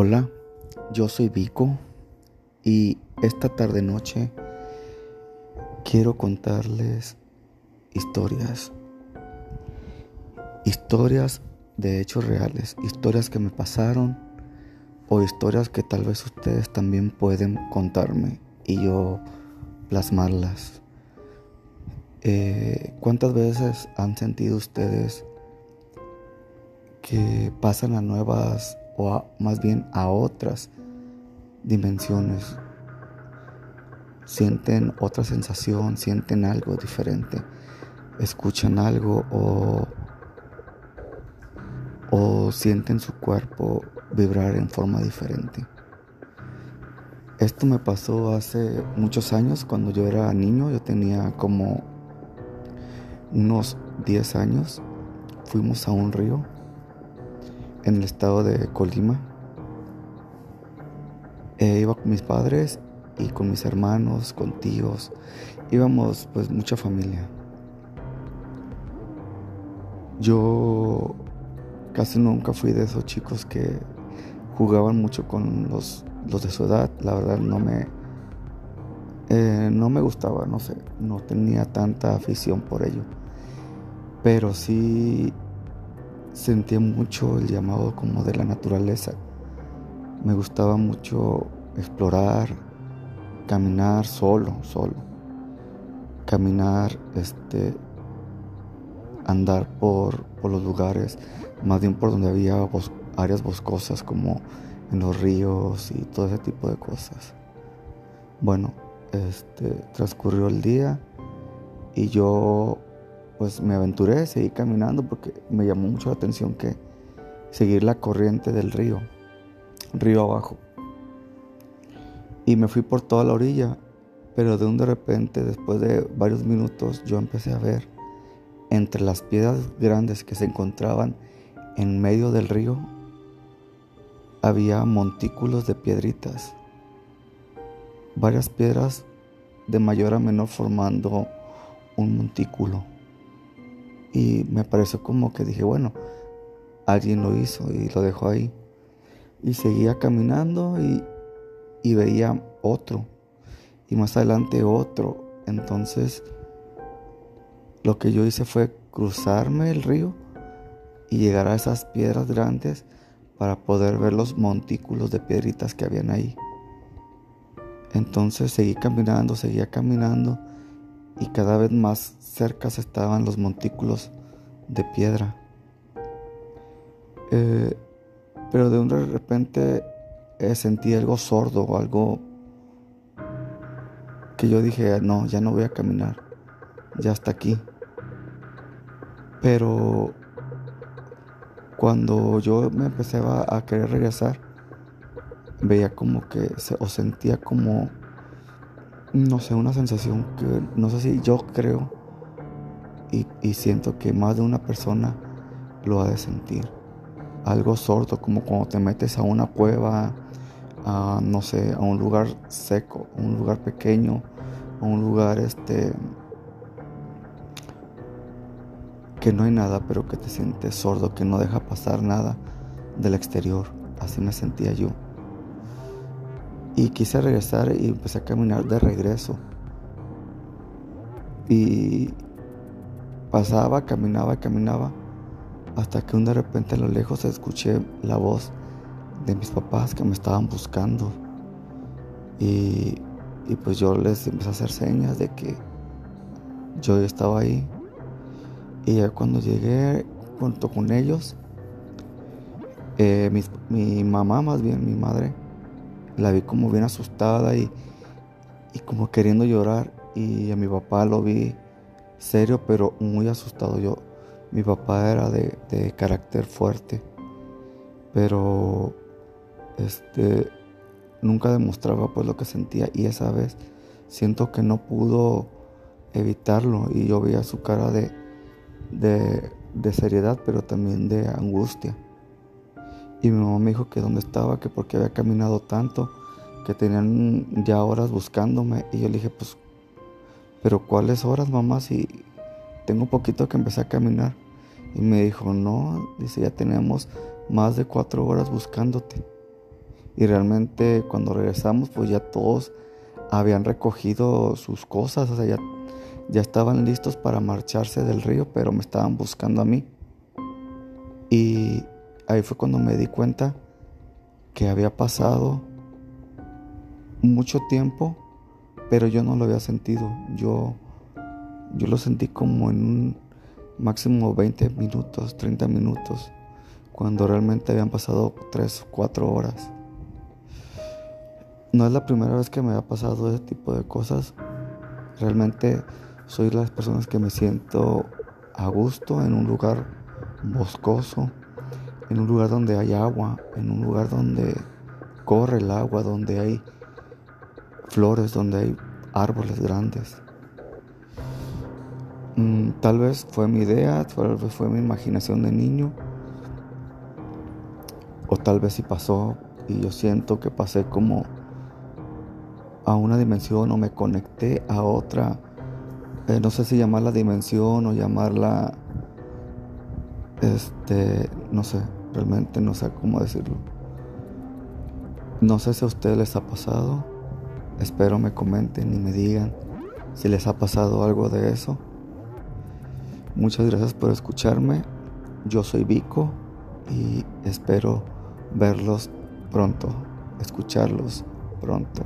Hola, yo soy Vico y esta tarde noche quiero contarles historias. Historias de hechos reales, historias que me pasaron o historias que tal vez ustedes también pueden contarme y yo plasmarlas. Eh, ¿Cuántas veces han sentido ustedes que pasan a nuevas o más bien a otras dimensiones? Sienten otra sensación, sienten algo diferente, escuchan algo o, o sienten su cuerpo vibrar en forma diferente. Esto me pasó hace muchos años cuando yo era niño, yo tenía como unos 10 años, fuimos a un río en el estado de Colima. Eh, iba con mis padres y con mis hermanos, con tíos, íbamos pues mucha familia. Yo casi nunca fui de esos chicos que jugaban mucho con los, los de su edad, la verdad no me, eh, no me gustaba, no sé, no tenía tanta afición por ello. Pero sí sentía mucho el llamado como de la naturaleza. Me gustaba mucho explorar, caminar solo, solo. Caminar, este, andar por, por los lugares, más bien por donde había áreas boscosas como en los ríos y todo ese tipo de cosas. Bueno, este, transcurrió el día y yo pues me aventuré, seguí caminando porque me llamó mucho la atención que seguir la corriente del río, río abajo. Y me fui por toda la orilla, pero de un de repente, después de varios minutos, yo empecé a ver entre las piedras grandes que se encontraban en medio del río había montículos de piedritas, varias piedras de mayor a menor formando un montículo. Y me pareció como que dije, bueno, alguien lo hizo y lo dejó ahí. Y seguía caminando y, y veía otro. Y más adelante otro. Entonces, lo que yo hice fue cruzarme el río y llegar a esas piedras grandes para poder ver los montículos de piedritas que habían ahí. Entonces seguí caminando, seguía caminando y cada vez más cerca estaban los montículos de piedra. Eh, pero de un repente eh, sentí algo sordo o algo que yo dije, no, ya no voy a caminar, ya está aquí. Pero cuando yo me empecé a, querer regresar, veía como que, se, o sentía como, no sé, una sensación que, no sé si yo creo y, siento que más de una persona lo ha de sentir. Algo sordo, como cuando te metes a una cueva, a, no sé, a un lugar seco, a un lugar pequeño, a un lugar este que no hay nada, pero que te sientes sordo, que no deja pasar nada del exterior. Así me sentía yo. Y quise regresar y empecé a caminar de regreso. Y pasaba, caminaba, caminaba, hasta que de repente a lo lejos escuché la voz de mis papás que me estaban buscando. Y, y pues yo les empecé a hacer señas de que yo estaba ahí y ya cuando llegué junto con ellos, eh, mi, mamá, más bien mi madre, la vi como bien asustada y, y como queriendo llorar. Y a mi papá lo vi serio, pero muy asustado. Yo, mi papá era de, de carácter fuerte, pero este nunca demostraba pues lo que sentía y esa vez siento que no pudo evitarlo y yo veía su cara de, de, seriedad, pero también de angustia. Y mi mamá me dijo que dónde estaba, que porque había caminado tanto, que tenían ya horas buscándome. Y yo le dije, pues, pero ¿cuáles horas, mamá? Si tengo poquito que empecé a caminar. Y me dijo, no, dice, ya tenemos más de cuatro horas buscándote. Y realmente cuando regresamos, pues ya todos habían recogido sus cosas, o sea, ya, ya estaban listos para marcharse del río, pero me estaban buscando a mí. Y ahí fue cuando me di cuenta que había pasado mucho tiempo, pero yo no lo había sentido. Yo, yo lo sentí como en un máximo 20 minutos, 30 minutos, cuando realmente habían pasado 3, 4 horas. No es la primera vez que me ha pasado ese tipo de cosas. Realmente soy las personas que me siento a gusto en un lugar boscoso, en un lugar donde hay agua, en un lugar donde corre el agua, donde hay flores, donde hay árboles grandes. Mm, tal vez fue mi idea, tal vez fue mi imaginación de niño, o tal vez sí pasó y yo siento que pasé como a una dimensión o me conecté a otra, eh, no sé si llamarla dimensión o llamarla, este, no sé, realmente no sé cómo decirlo. No sé si a ustedes les ha pasado, espero me comenten y me digan si les ha pasado algo de eso. Muchas gracias por escucharme, yo soy Vico y espero verlos pronto, escucharlos pronto.